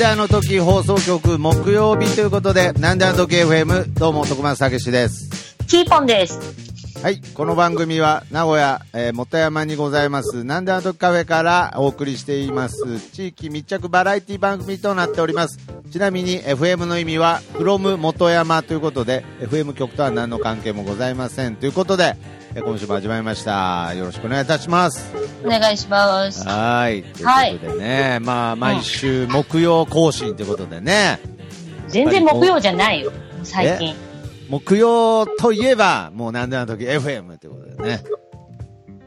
であの時放送局木曜日ということで、なんであの時 FM、どうも徳松たけしです。キーポンです。はい、この番組は名古屋、えー元山にございます、なんであの時カフェからお送りしています、地域密着バラエティ番組となっております。ちなみに FM の意味は、from 元山ということで、FM 局とは何の関係もございません。ということで、えー今週も始まりました。よろしくお願いいたします。お願いします。はい。ということでね、まあ、毎週木曜更新ということでね、全然木曜じゃないよ、最近。木曜といえば、もうなんであの時 FM ってことだよね。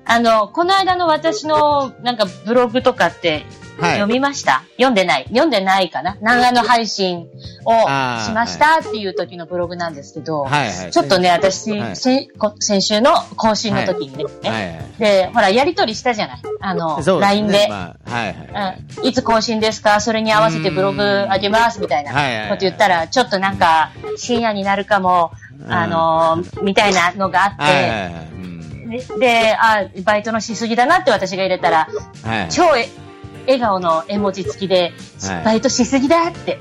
あの、この間の私のなんかブログとかってはい。読みました、読んでない。読んでないかな？長野配信をしました？っていう時のブログなんですけど、はいはい。ちょっとね、私、はい。先週の更新の時にね、はい。はい。で、ほら、やりとりしたじゃない？あの、LINE で。まあ、はいはい。うん、いつ更新ですか？それに合わせてブログあげますみたいなはいはいはい。こと言ったら、ちょっとなんか深夜になるかも、うん。あのーみたいなのがあって、はいはいはい。うん。でであ、バイトのしすぎだなって私が入れたら、はい。超え笑顔の絵文字付きで、はい。バイトしすぎだって、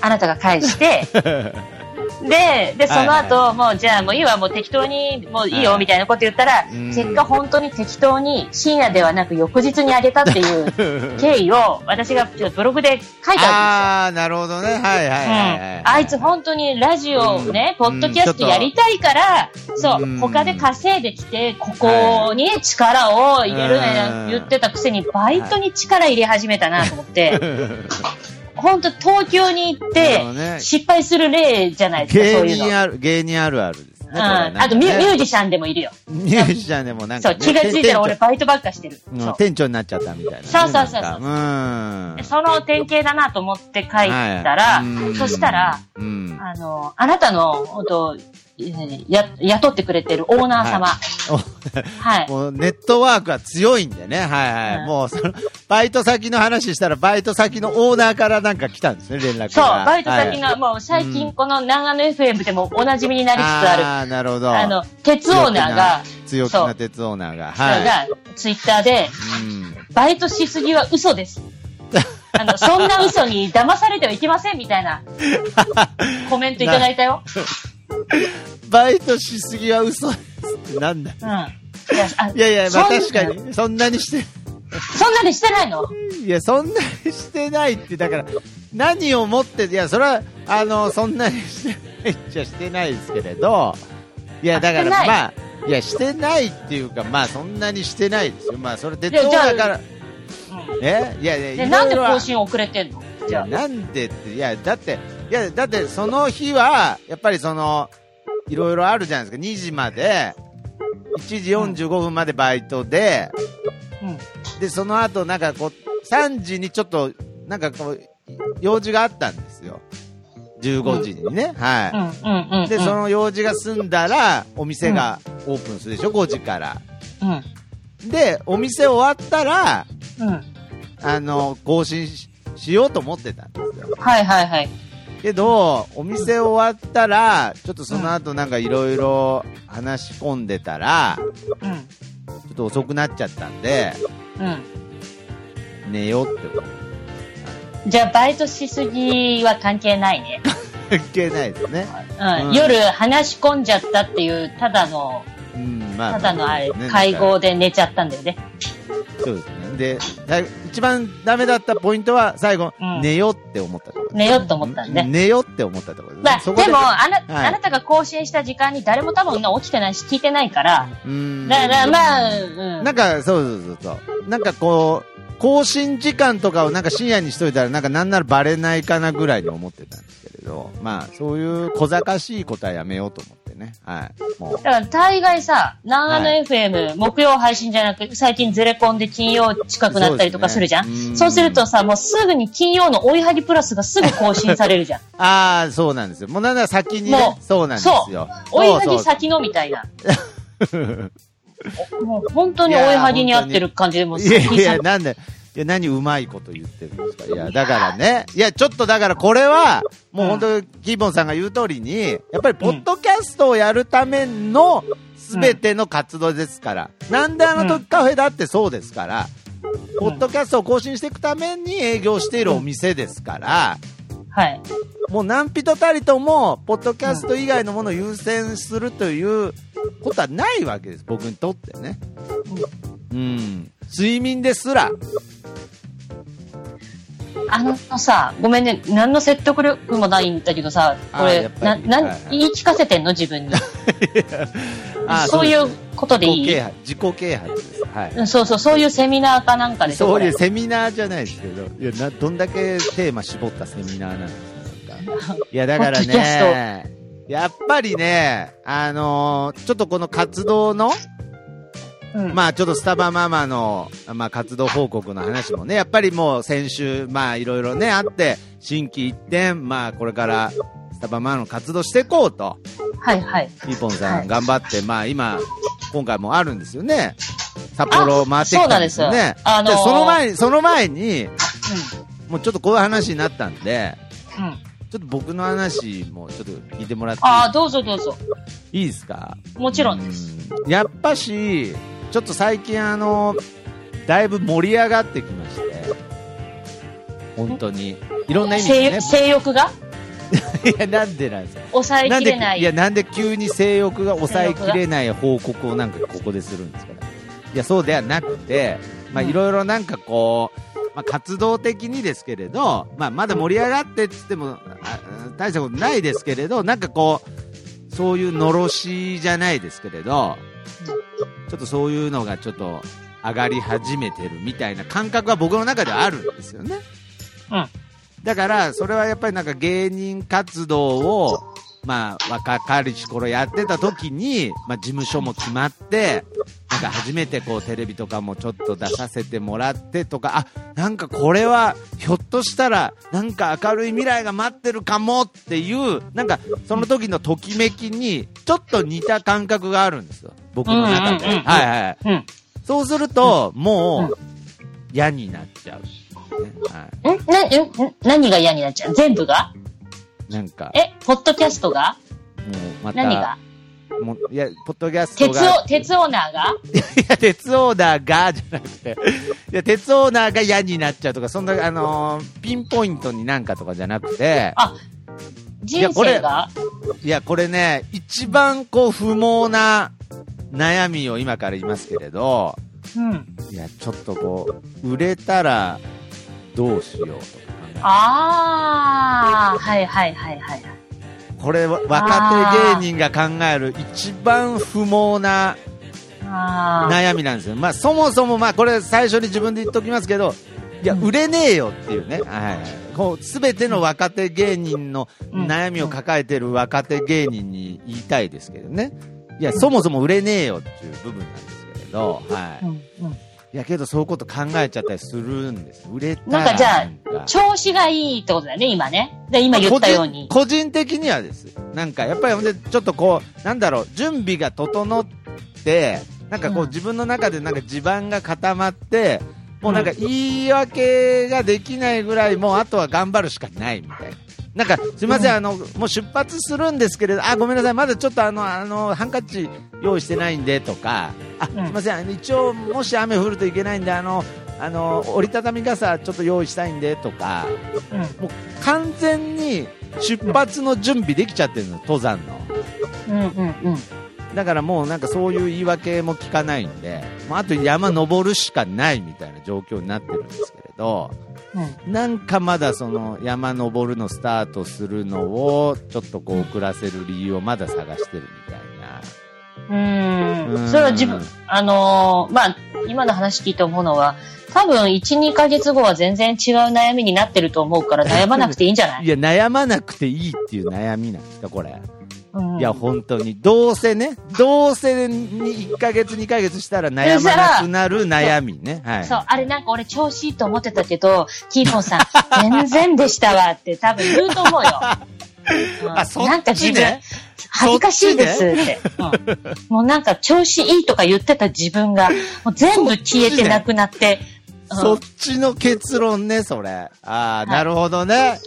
あなたが返して、で、で、その後、はいもう、じゃあもういいわ、もう適当に、もういいよ、はい。みたいなこと言ったら、うん。結果本当に適当に深夜ではなく翌日にあげたっていう 経緯を私がブログで書いたんああ、なるほどね。はいはいですよ。はいはい。うん、あいつ本当にラジオをね、うん。ポッドキャストやりたいから、そう、うん。他で稼いできて、ここに力を入れるねうん言ってたくせに、バイトに力入れ始めたなと思って、本当東京に行って失敗する例じゃないですか、芸。人ある、芸人あるあるですね。うん、あとミュージシャンでもいるよ。ミュージシャンでもなんかね、そう、気がついたら俺店バイトばっかしてる。店長になっちゃったみたいなね。そうそうそうそうその典型だなと思って書いたら、そしたら。あの、あなたの、本当えーや、雇ってくれてるオーナー様。はい。もうネットワークは強いんでね。はいはい。うんもうその、バイト先の話したら、バイト先のオーナーからなんか来たんですね、連絡が。そう、バイト先はいの、もう最近この長野 FM でもお馴染みになりつつある、ああ、なるほど。あの、鉄オーナーが、強気な鉄オーナーが。はい。が、ツイッターで、うん。バイトしすぎは嘘です。あの、そんな嘘に騙されてはいけませんみたいなコメントいただいたよ。バイトしすぎは嘘ですってなんだ。うん。いや、あいやいや、まあ確かに、そんなにして、そんなにしてないの？いや、そんなにしてないって、だから、何をもって、いや、それは、あの、そんなにしてないっちゃしてないですけれど、いや、だから、まあ、いや、してないっていうか、まあ、そんなにしてないですよ。まあ、それ、鉄やじゃあ道だから、うん。え？いやいや、なんで更新遅れてんの？いや、なんでって、いや、だって、いや、だって、その日は、やっぱりその、いろいろあるじゃないですか、2時まで、1時45分までバイトで、うん。で、その後、なんかこう、3時にちょっと、なんかこう、用事があったんですよ。15時にね。うん、はうん、うん。い。で、その用事が済んだら、お店がオープンするでしょ、5時から。うん、で、お店終わったら、うん。あの、更新ししようと思ってたんですよ。はいはいはい。けど、お店終わったら、ちょっとその後なんかいろいろ話し込んでたら、うん、ちょっと遅くなっちゃったんで、うん。寝ようってこと。じゃあ、バイトしすぎは関係ないね。関係ないですね。うん。うん夜話し込んじゃったっていう、ただの、うん、まあ。ただのあれ、ね会合で寝ちゃったんだよね。そうですね。で、だ一番ダメだったポイントは最後、うん寝ようって思ったところ。寝ようと思ったんで。寝ようって思ったところですね。まあ、そこでも、あな、はいあなたが更新した時間に誰も多分起きてないし、聞いてないから、うん。だから、まあ、うん。なんか、そうそうそうそう。なんかこう、更新時間とかをなんか深夜にしといたら、なんかなんならバレないかなぐらいに思ってたんですけれど、まあ、そういう小賢しいことはやめようと思ってね。はい。もう。だから大概さ、長野はい FM、木曜配信じゃなく、最近ゼレコンで金曜近くなったりとかするじゃん？そうねうんそうするとさ、もうすぐに金曜の追いはぎプラスがすぐ更新されるじゃん。ああ、そうなんですよ。もうなんなら先にねも、うそうなんですよ。追いはぎ先のみたいな。もう本当に追いはぎに合ってる感じで、もういやいや、先なんで、いや、何うまいこと言ってるんですか？いや、だからね。いや、ちょっとだからこれは、もう本当、キーボンさんが言う通りに、やっぱりポッドキャストをやるための全ての活動ですから。なんであの時カフェだってそうですから。ポッドキャストを更新していくために営業しているお店ですから、はい。もう何人たりとも、ポッドキャスト以外のものを優先するということはないわけです、僕にとってね。うん。睡眠ですら、あのさ、ごめんね、何の説得力もないんだけどさ、これな、り。なはいはい。言い聞かせてんの？自分に。あそういうことでいい？自己啓発、自己啓発です。はい。うんそうそう、そういうセミナーかなんかでそういうこセミナーじゃないですけど、いや、な、どんだけテーマ絞ったセミナーなんですか、なんか。いや、だからね、やっぱりね、あのーちょっとこの活動の、れうんまあちょっとスタバママの、まあ活動報告の話もね、やっぱりもう先週、まあいろいろね、あって、新規一点、まあこれからスタバママの活動していこうと、はいはい。ピーポンさはいん頑張って、まあ今、今回もあるんですよね。札幌回ってきたんですよね。あそであのーその前に、その前に、うもうちょっとこういう話になったんで、ん。うん。ちょっと僕の話もちょっと聞いてもらってああ、どうぞどうぞ。いいですか？もちろんです。うんやっぱし、ちょっと最近あの、だいぶ盛り上がってきまして、本当に。いろんな意味でね性。性欲が？いや、なんでなんですか抑えきれない。いや、なんで急に性欲が抑えきれない報告をなんかここでするんですかね。いや、そうではなくて、まあ、うんいろいろなんかこう、まあ、活動的にですけれど、まあ、まだ盛り上がってっつっても、あ大したことないですけれど、なんかこう、そういうのろしじゃないですけれど、ちょっとそういうのがちょっと上がり始めてるみたいな感覚が僕の中ではあるんですよね。うん。だから、それはやっぱりなんか芸人活動を、まあ、若かりし頃やってた時に、まあ、事務所も決まって、なんか初めてこうテレビとかもちょっと出させてもらってとか、あ、なんかこれはひょっとしたらなんか明るい未来が待ってるかもっていう、なんかその時のときめきにちょっと似た感覚があるんですよ。僕の中で。はいはい。うん。そうすると、もう嫌になっちゃう、ね。はい。んな、ん何が嫌になっちゃう？全部が？なんか、え、ポッドキャストが？もうまた、何が？もういや、ポッドキャスト鉄が。オ、鉄オーナーが？いや、鉄オーナーが、じゃなくて、いや、鉄オーナーが嫌になっちゃうとか、そんな、あのーピンポイントになんかとかじゃなくて、あ、人生が？いや、これね、一番こう、不毛な悩みを今から言いますけれど、うん。いや、ちょっとこう、売れたらどうしようとか考えああ、はいはいはいはい。これは若手芸人が考える一番不毛な。悩みなんですよ。まあ、そもそも、まあ、これ最初に自分で言っときますけど、いや、売れねえよっていうね。はいはい。こう、すべての若手芸人の悩みを抱えてる若手芸人に言いたいですけどね。いや、そもそも売れねえよっていう部分なんですけれど、はい。いや、けどそういうこと考えちゃったりするんです。売れたらなんかじゃあ調子がいいってことだよね、今ね。で、今言ったように。個人個人的にはです。なんか、やっぱりほんで、ちょっとこう、なんだろう、準備が整って、なんかこう、うん自分の中でなんか地盤が固まって、もうなんか言い訳ができないぐらい、もうあとは頑張るしかないみたいな。なんか、すいません、あの、もう出発するんですけれど、あ、ごめんなさい、まだちょっとあの、あの、ハンカチ用意してないんで、とか、あ、すいません、あの一応、もし雨降るといけないんで、あの、あの、折りたたみ傘ちょっと用意したいんで、とか、うんもう完全に出発の準備できちゃってるの、登山の。うんうんうん。だからもうなんかそういう言い訳も聞かないんで、もうあと山登るしかないみたいな状況になってるんですけれど、うんなんかまだその山登るのスタートするのをちょっとこう遅らせる理由をまだ探してるみたいな。うんんそれは自分、あのーまあ、今の話聞いて思うのは、多分1、2ヶ月後は全然違う悩みになってると思うから悩まなくていいんじゃない？いや、悩まなくていいっていう悩みなんですか、これ。いや、本当に。どうせね、どうせに1ヶ月、2ヶ月したら悩まなくなる悩みね。はい。そう、あれなんか俺調子いいと思ってたけど、キーポンさん、全然でしたわって多分言うと思うよ。う んあそっちねなんか自分、恥ずかしいですって、うんもうなんか調子いいとか言ってた自分が、もう全部消えてなくなって、そっちの結論ね、それ。ああ、なるほどね。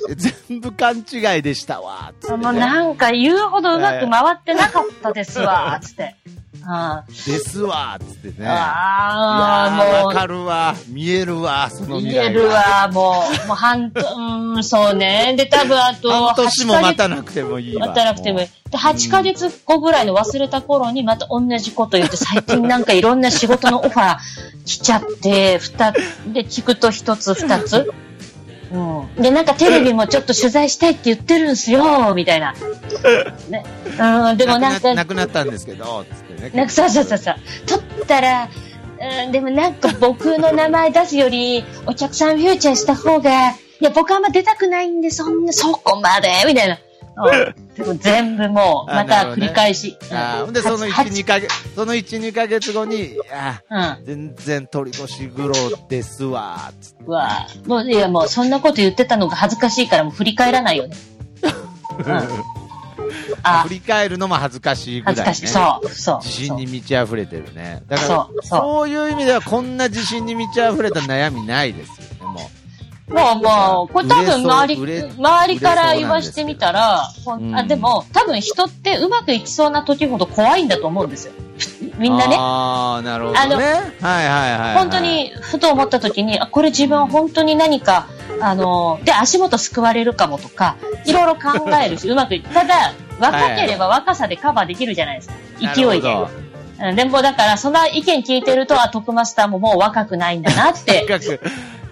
全部勘違いでしたわ。つってもうねなんか言うほどうまく回ってなかったですわ、つって。あですわ。つってね。あー、いやーもうわかるわ。見えるわ。その見える。わ、もう、もう半年、うーん、そうね。で、多分あと、半年も8ヶ月待たなくてもいいわ。待たなくてもいいも。で、8ヶ月後ぐらいの忘れた頃にまた同じこと言って、最近なんかいろんな仕事のオファー来ちゃって、二つ、で、聞くと一つ二つ。うん。で、なんかテレビもちょっと取材したいって言ってるんすよ、みたいな。ね。うん、でもなんか、なくなったんですけど、つってね。なんかそうそうそうそう。取ったら、うん、でもなんか僕の名前出すより、お客さんフューチャーした方が、いや、僕はあんま出たくないんで、そんな、そこまで、みたいな。全部もう、また繰り返し。あで、その1、は2ヶ月、その1、2ヶ月後に、ああ、うん。全然鳥越グロですわ、つって。うわもう、いや、もう、そんなこと言ってたのが恥ずかしいから、もう振り返らないよね。うん。あ振、り返るのも恥ずかしいぐらい、ね。恥ずかしい。そう、そう。自信に満ち溢れてるね。だから、そうそういう意味では、こんな自信に満ち溢れた悩みないですよね、ももう、もう、これ多分周り、周りから言わしてみたら、あでも、多分人ってうまくいきそうな時ほど怖いんだと思うんですよ。みう。んなね。ああ、なるほどね。あのはいはいはい、はい。本当。に、ふと思った時に、あ、これ自分本当に何か、あの、で、足元救われるかもとか、いろいろ考えるし、うまくいただ、若ければ若さでカバーできるじゃないですか。勢いででも、だから、そんな意見聞いてると、あ、徳マスターももう若くないんだなって。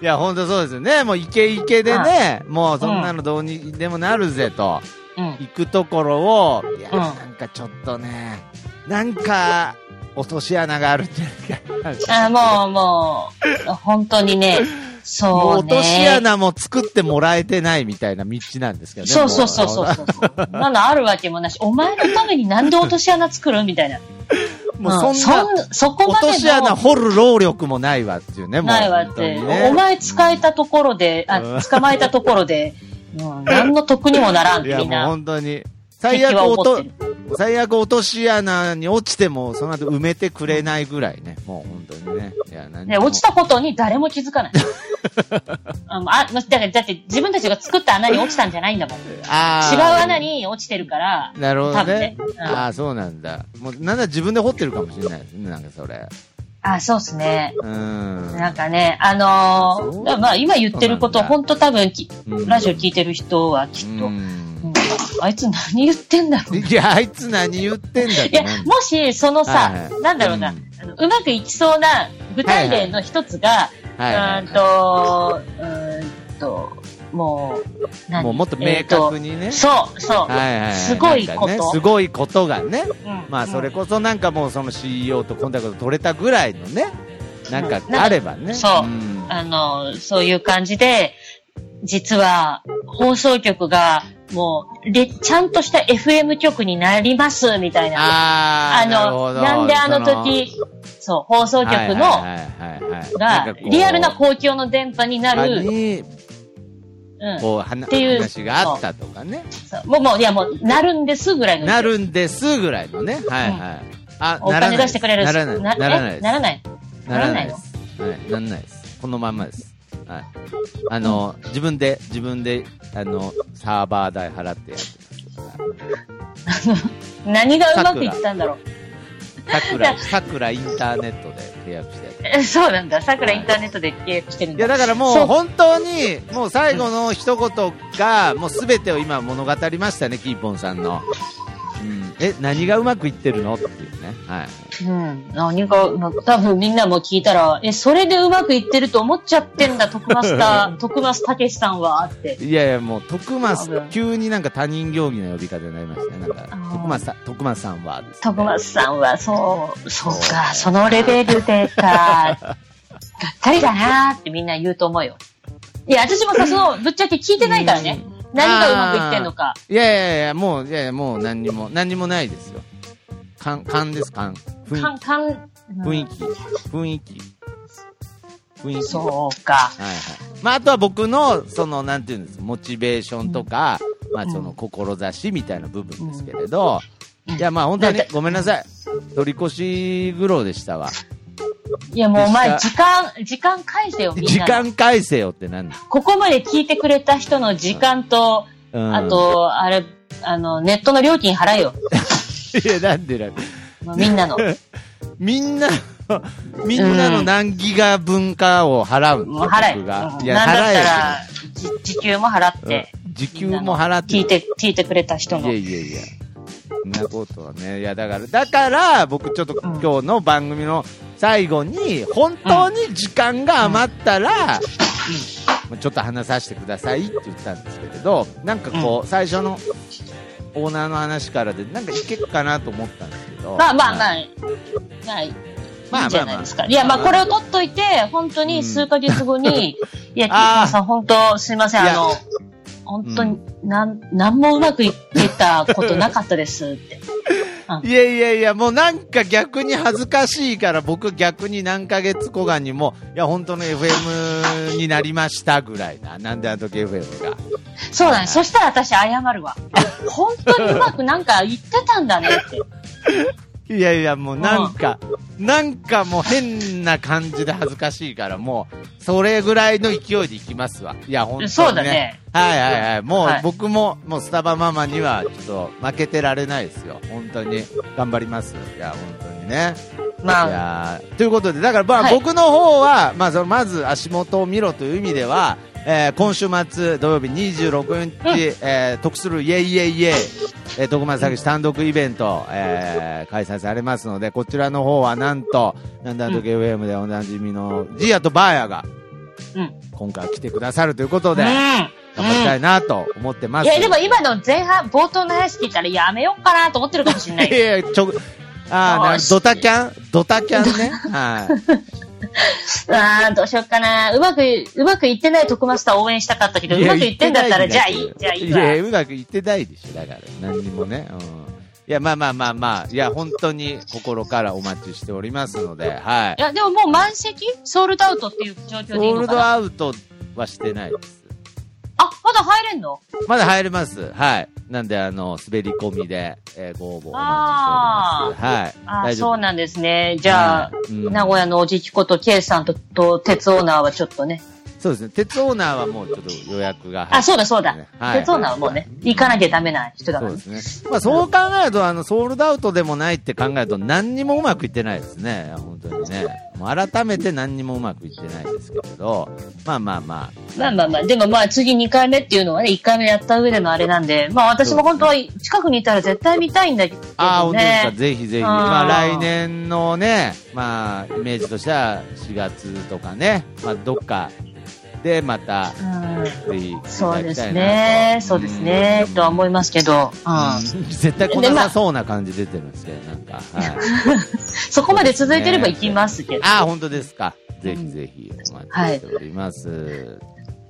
いや、本当そうですよね。もうイケイケでね、もうそんなのどうにでもなるぜと、うん。行くところを、いや、うんなんかちょっとね、なんか、落とし穴があるんじゃないか。あもう、もう、本当にね、そう落としね。穴も作ってもらえてないみたいな道なんですけどね。そうそうそうそうもそうそう。なのあるわけもなし、お前のためになんで落とし穴作るみたいな。もうそんな、うんそこまで落とし穴の掘る労力もないわっていうね、もう。ないわって、ねお前使えたところで、あ、うん捕まえたところで、うん、何の得にもならんっいや、もうてみんな、本当に。最敵悪落と最悪落とし穴に落ちても、その後埋めてくれないぐらいね。もう本当にね。いや、何で、落ちたことに誰も気づかない。あ、まあだから、だって自分たちが作った穴に落ちたんじゃないんだもん。違う穴に落ちてるから、なるほどねね。うんああ、そうなんだ。もう、なんだ自分で掘ってるかもしれないですね、なんかそれ。あ、そうっすね。うん。なんかね、あのー、まあ今言ってること、本当多分き、うんラジオ聞いてる人はきっと。あいつ何言ってんだろう。いや、あいつ何言ってんだっいや、もし、そのさ、はいはいなんだろうな、うんうまくいきそうな具体例の一つが、はいはいうーんと、うーんと、もう、何？もうもっと明確にね。えーとそう、そう。はいはいはい。すごいことねすごいことがね。うんまあ、それうんこそなんかもうその CEO とコンタクト取れたぐらいのね、なんかうんあればね。そうんあの、そういう感じで、実は、放送局が、もう、で、ちゃんとした FM 局になります、みたいな。あー、なるほの、どなんであの時、そう、放送局の、が、リアルな公共の電波にな場る、に、うん。こう、はなっていう話があったとかね。そうもう、もう、いや、もう、なるんですぐらいの。なるんですぐらいのね。はいはい。あ、お金出してくれるならない。ならないえです。ならない。ならないでならす。はい、なんないです。このまんまです。はい。あの、自分で、自分で、あの、サーバー代払ってやってます。何がうまくいったんだろう。さくら、さくらインターネットで契約してやってえそうなんだ。桜インターネットで契約してるんいや、だ。だからもう本当に、もう最後の一言が、もうすべてを今物語りましたね、キーポンさんの。うん。え、何がうまくいってるの？っていうね。はい。うん。何か、まあ多分みんなも聞いたら、え、それでうまくいってると思っちゃってんだ、徳マスター、徳マスたけしさんは、って。いやいや、もう、徳松多分、急になんか他人行儀の呼び方になりましたね。なんか徳松さん、徳松さんは、徳マスさんは、そう、そうか、そのレベルでか、がっかりだなーってみんな言うと思うよ。いや、私もさ、その、ぶっちゃけ聞いてないからね。何がうまくいってんのか。いやいやいや、もう、いやいや、もう何にも、何にもないですよ。勘、勘です、勘。雰囲気、雰囲気、雰囲気。雰囲気。そうか。はいはい。まあ、あとは僕の、その、なんていうんですモチベーションとか、まあ、その、志みたいな部分ですけれど、いや、まあ、本当にごめんなさい。取り越し苦労でしたわ。いやもうお前、で時間、時間返せよ、みんなの。時間返せよってなんだ。ここまで聞いてくれた人の時間と、うん。あ、と、あれ、あの、ネットの料金払えよ。いや、なんでなんで。みんなの。みんなの、みんなの何ギガ分かを払うんもう払え。うんいや、払ら、じ時給も払ってえ。。時給も払って。聞いて、聞いてくれた人のいや。いやいや。そんなことはね。いや、だから、だから、僕ちょっとうん今日の番組の最後に、本当に時間が余ったら、ちょっと話させてくださいって言ったんですけれど、なんかこう、最初のオーナーの話からで、なんかいけるかなと思ったんですけど。まあまあまあ。あ、まあ、いいまあんじゃないですか。いや、まあこれを取っといて、本当に数ヶ月後に、いや、キーさん、本当、すいません、あの、本当に、なん、なんもうまくいってたことなかったですって。いやいやいや、もうなんか逆に恥ずかしいから、僕逆に何ヶ月後かにも、いや、本当の FM になりましたぐらいな。なんであの時 FM が。そうだね。そしたら私謝るわ。本当にうまくなんか言ってたんだねって。いやいや、もうなんか、なんかもう変な感じで恥ずかしいから、もう、それぐらいの勢いでいきますわ。いや、本当に、ね。そうだね。はいはいはい。もう、はい僕も、もうスタバママには、ちょっと負けてられないですよ。本当に。頑張ります。いや、本当にね。いまあ、やーということで、だからまあ、はい僕の方は、まあ、そのまず足元を見ろという意味では、えー今週末土曜日26日、えー得するイエイイエイイエイ、えー、徳松作詞単独イベント、えー開催されますので、こちらの方はなんと、なんだと FM でおなじみのジアとバーヤが、うん。今回来てくださるということで、うん。頑張りたいなと思ってます。いや、でも今の前半、冒頭の話聞いたらやめようかなと思ってるかもしれないい。やいや、ちょ、あーなよしドタキャン？ドタキャンね。はい。ああ、どうしようかな。うまく、うまくいってない徳マスター応援したかったけど、うまくいってんだったら、じゃあいい、じゃあいいわ。や、うまくいってないでしょ、だから。何にもね。うん。いや、まあまあまあまあ、いや、本当に心からお待ちしておりますので、はいい。や、でももう満席？ソールドアウトっていう状況でいいソールドのかなアウトはしてないです。あ、まだ入れんの？まだ入れます。はい。なんで、あの、滑り込みで、えーご応募お待ちしておりあます。はい。あ。そうなんですね。じゃあ、うん名古屋のおじきこと K さんと、と、鉄オーナーはちょっとね。そうですね。鉄オーナーはもうちょっと予約が入ってあ、そうだそうだ。はい鉄オーナーはもうね、行かなきゃダメな人だかそうらね。ですね。まあそう考えると、あの、ソールドアウトでもないって考えると、何にもうまくいってないですね。本当にね。もう改めて何にもうまくいってないですけれど、まあまあままあまあまあ、でもまあ次2回目っていうのはね、1回目やった上でのあれなんで、まあ私も本当は近くにいたら絶対見たいんだけどね。あ。ああ、本当ですか。ぜひぜひ。まあ来年のね、まあ、イメージとしては4月とかね、まあどっかでまた、うんそうですね。そうですね。とは思いますけど、うん。うん絶対来なさそうな感じ出てるんですけど、なんか。はい。そこまで続いてれば行きますけど。ああ、本当ですか。ぜひぜひお待ちしております。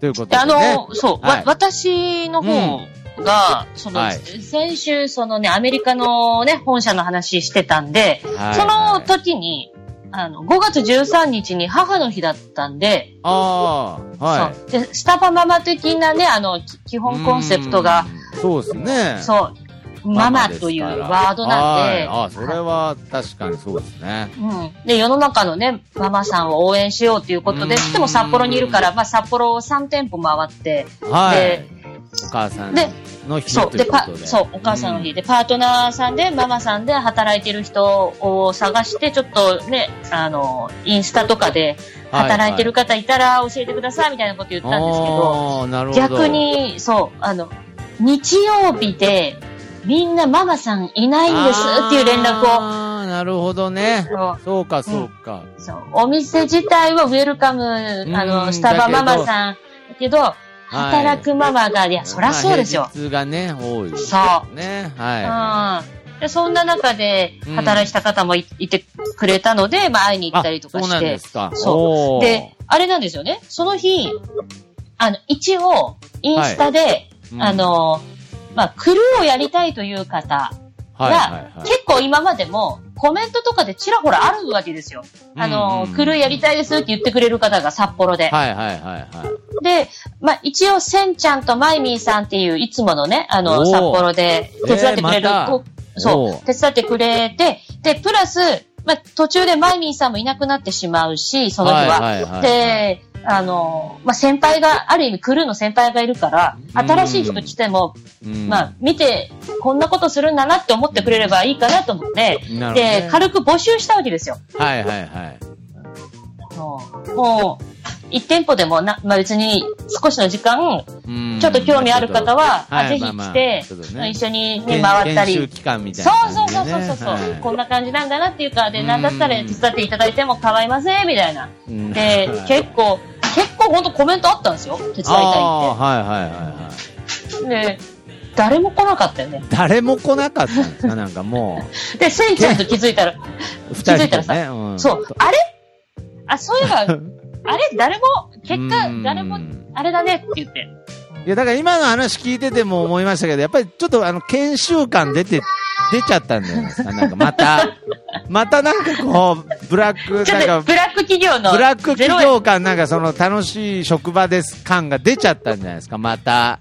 ということで、ね。あの、そう、はいわ、私の方が、その、はい先週、そのね、アメリカのね、本社の話してたんで、はいその時に、あの、5月13日に母の日だったんで、ああ、はい。で、スタバママ的なね、あの、き基本コンセプトが、うん、そうですね。そう、ママというワードなんで、はいああ、それは確かにそうですね。うん。で、世の中のね、ママさんを応援しようということで、うんでも札幌にいるから、まあ札幌を3店舗回って、はいで。お母さんでの日そう、で、パということで。、そう、お母さんの日で、パートナーさんで、ママさんで働いてる人を探して、ちょっとね、あの、インスタとかで働いてる方いたら教えてくださいみたいなこと言ったんですけど、ああ、なるほど。逆。に、そう、あの、日曜日で、みんなママさんいないんですっていう連絡を、なるほどね。そうそうか、そうか。そうお店自体はウェルカム、あうの、んスタバママださん、だけど、働くママが、いや、そりゃそうですよ。まあがね、多いですそう。ね。はうん。で、そんな中でうん働いた方もい,、てくれたので、まあ会いにい。行ったりとかあそうなんして。ですか。そう。で、、あれなんですよね。その日、あの、一応、インスタで、うんあの、まあ、クルーをやりたいという方はいが。結構今までもコメントとかでちらほらあるわけですよ。あの、うんクルーやりたいですって言ってくれる方が札幌で。はいはいはいはい。で、まあ、一応、せんちゃんとマイミーさんっていう、いつものね、あおの、ー札幌で手伝ってくれる、えーそう、手伝ってくれて、で、プラス、まあ、途中でマイミーさんもいなくなってしまうし、その日は。はいはいはいで、あの、まあ、先輩が、ある意味クルーの先輩がいるから、新しい人来ても、うんまあ、見て、こんなことするんだなって思ってくれればいいかなと思って、で、軽く募集したわけですよ。はいはいはい。もう、もう一店舗でもな、まあ、別に少しの時間、うんちょっと興味ある方は、ぜひ来て、一緒に、ね、研回ったり。そうなそう。そうそうそう、はいこんな感じなんだなっていうか、で、うんなんだったら手伝っていただいても構いません、みたいな。うんで、結構、結構本当コメントあったんですよ。手伝いたいああ、はいはいはいはい。って。で、誰も来なかったよね。誰も来なかったんですか？なんかも で、せんちゃんと気づいたら、う、気づいたらさ、ね。うんそう、あれ？あ、そういえば、あれ誰も、結果う、ん誰も、あれだねって言って。いや、だから今の話聞いてても思いましたけど、やっぱりちょっとあの、研修感出て、出ちゃったんじゃないですか。なんかまた、またなんかこう、ブラック、なんか、ブラック企業の、ブラック企業感なんかその楽しい職場です感が出ちゃったんじゃないですか、また。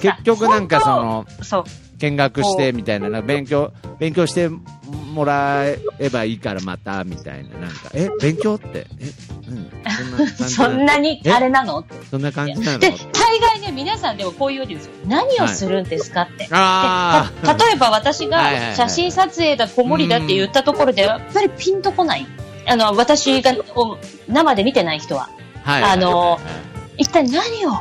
結局なんかそ、の、そう、見学してみたいな、な勉強、勉強してもらえばいいからまた、みたいな、なんか、え、勉強って、え、う ん、そんなに、え？あれなの？そんな感じなの？で、大概ね、皆さんでもこういうですよ。何をするんですかって。あでた例えば私がはいはいはい写真撮影だ、子守だって言ったところで、やっぱりピンとこない。あの、私がお生で見てない人は。あ、はい。あの一体何を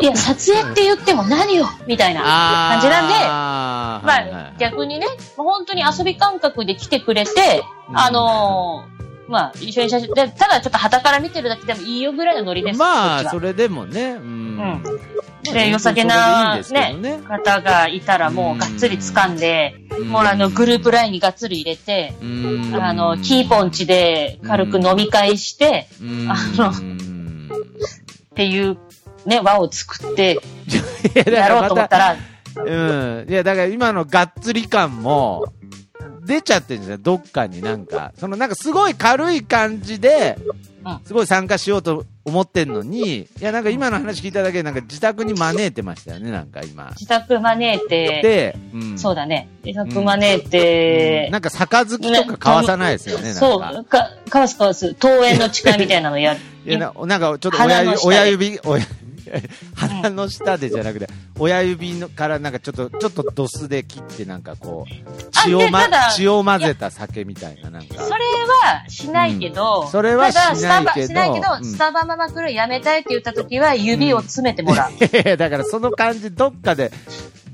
いや、撮影って言っても何をみたいな感じなんで、あー。まはいはいあ、逆にね、本当に遊び感覚で来てくれて、うん。あのーまあ、一緒に写真、でただちょっと旗から見てるだけでもいいよぐらいのノリです。まあ、それでもね、うん。うん。まあで、良さげそなね。方がいたらもうがっつり掴んで、うん。もうあの、グループラインにがっつり入れて、うん。あの、キーポンチで軽く飲み会して、うん。あのうんっていうね、輪を作って いやろうと思ったら、うん。いや、だから今のがっつり感も、出ちゃってるんですよ、どっかになんか。そのなんかすごい軽い感じでうん、すごい参加しようと思ってんのに、いや、なんか今の話聞いただけで、なんか自宅に招いてましたよね、なんか今。自宅招いて、で、うん。そうだね、自宅招いて、なんか杯とか交わさないですよね、なんか。そう、か、かわすかわす、登園の誓いみたいなのやる。いやななんかちょっと親指親指、親 鼻の下でじゃなくて、親指のからなんかちょっと、ちょっとドスで切ってなんかこう、あ血をま血を混ぜた酒みたいななんか。それはしないけど、うんそれはしないけどスタバ、しないけど、うんスタバママクルーやめたいって言った時は指を詰めてもらう。いやいやだからその感じどっかで、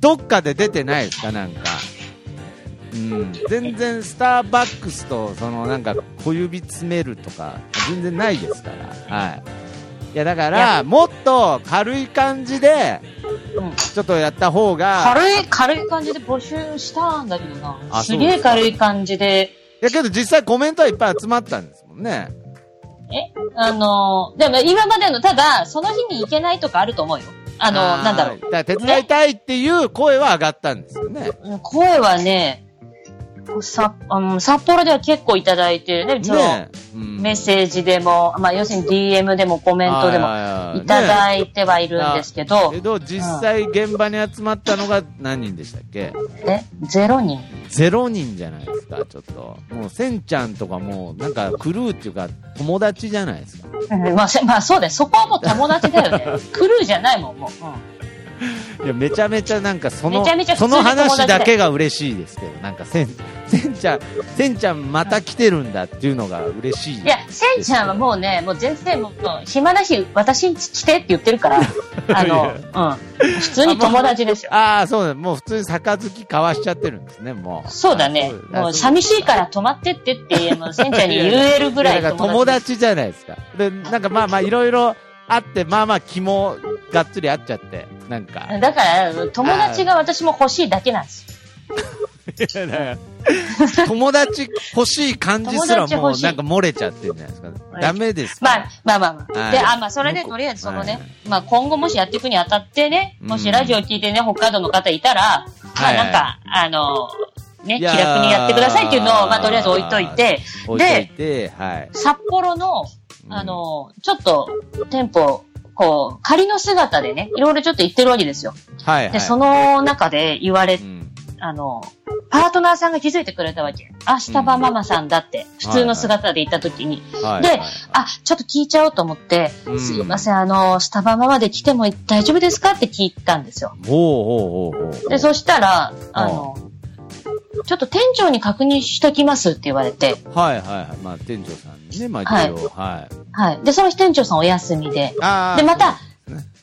どっかで出てないですかなんか。うん。全然スターバックスとそのなんか小指詰めるとか、全然ないですから。はい。いやだから、もっと軽い感じで、うんちょっとやった方が、軽い、軽い感じで募集したんだけどな。あすげえ軽い感じで、いやけど実際コメントはいっぱい集まったんですもんね。え？あのー、でも今までの、ただ、その日に行けないとかあると思うよ。あのー、なんだろう。だ手伝いたいっていう声は上がったんですよね。声はね、さ、あの札幌では結構いただいてね、そのねうんメッセージでも、まあ、要するに DM でもコメントでもいたいだいてはいるんですけど、けど実際現場に集まったのが何人でしたっけ？え、ゼロ人？ゼロ人じゃないですか、ちょっと。もう、せんちゃんとかもう、なんか、クルーっていうか、友達じゃないですか？うんまあ、せまあ、そうだよ。そこはもう友達だよね。クルーじゃないもん、もう。うんいや、めちゃめちゃなんか、その、その話だけが嬉しいですけど、なんか、せん、せんちゃん、せんちゃんまた来てるんだっていうのが嬉しい。いや、せんちゃんはもうね、もう全然もう、暇な日、私ん家来てって言ってるから、あの、うん。普通に友達ですよ。ああ、そうだ、もう普通に杯交わしちゃってるんですね、もう。そうだね。あもう寂しいから泊まってってって、も うせんちゃんに言えるぐらい友達じゃないですか。で、なんかまあまあいろいろあって、まあまあ気もがっつりあっちゃって、なんか。だから、友達が私も欲しいだけなんですよ。いやだから友達欲しい感じすらもうなんか漏れちゃってるんじゃないですか。はいダメですか？まあ、まあまあまあ。はいで、あ、まあ、それでとりあえずそのね、まあ、今後もしやっていくにあたってね、もしラジオ聞いてね、北海道の方いたら、まあ、はいなんか、あの、ね、気楽にやってくださいっていうのを、まあ、とりあえず置いといて、置いといて、はい。札幌の、あの、ちょっと、店舗、こう、仮の姿でね、いろいろちょっと言ってるわけですよ。はい、はい。で、その中で言われう、ん、あの、パートナーさんが気づいてくれたわけ。あ、スタバママさんだって、普通の姿で行った時に。はい、ではいあ、ちょっと聞いちゃおうと思って、うんすいません、あの、スタバママで来ても大丈夫ですかって聞いたんですよ。ほうほうほうほう。で、そしたら、あの、ちょっと店長に確認しときますって言われて、はいはいはい。まあ店長さんにね、まあ一応、はい。はい。で、その日店長さんお休みで、あーでまた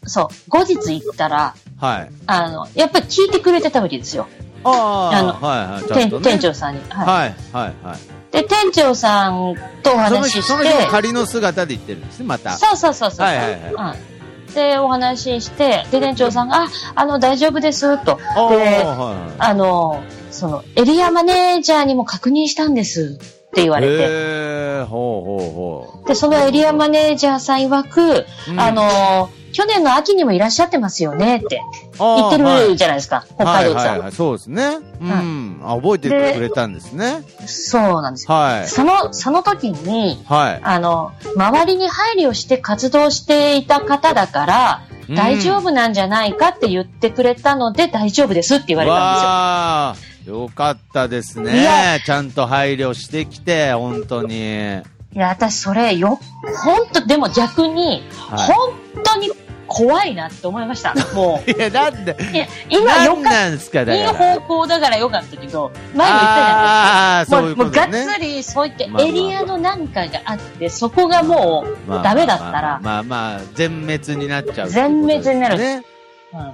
そう後日行ったら、はい。あの、やっぱり聞いてくれてたわけですよ。ああ、あのはいはい。ね店長さんに。はい。はいはいはい。で、店長さんとおその話し日、その日して、も仮の姿で言ってるんですね、また。そうそうそうそう。はいはいうん。で、お話しして、で、店長さんが、あ、あの、大丈夫です、と。で、はいはいあの、その、エリアマネージャーにも確認したんですって言われて。ほうほうほで、そのエリアマネージャーさん曰く、う。うんあ、の、去年の秋にもいらっしゃってますよねって言ってるじゃないですか、北海道さん。はいはいはい、そうですね。うん。あ、覚えてくれたんですね。そうなんですよ。はい。その、その時に、はい。あの、周りに配慮して活動していた方だから、うん大丈夫なんじゃないかって言ってくれたので、大丈夫ですって言われたわあ、よかったですいねや。ちゃんと配慮してきて、本当に。んですよ。いや、私それよ、本当でも逆に、は本当に怖いなって思いました。もい。いや、なんで、う。いや、今よかっなんですか、た。いい。方向だからよかったけど、前も言ったじゃないですか。ああ、そういうもう、もうがっ。つり、そういったエリアのなんかがあって、そこがもう、まあダメだったら、まあまあ、全滅になっちゃうね。全滅になるね。うん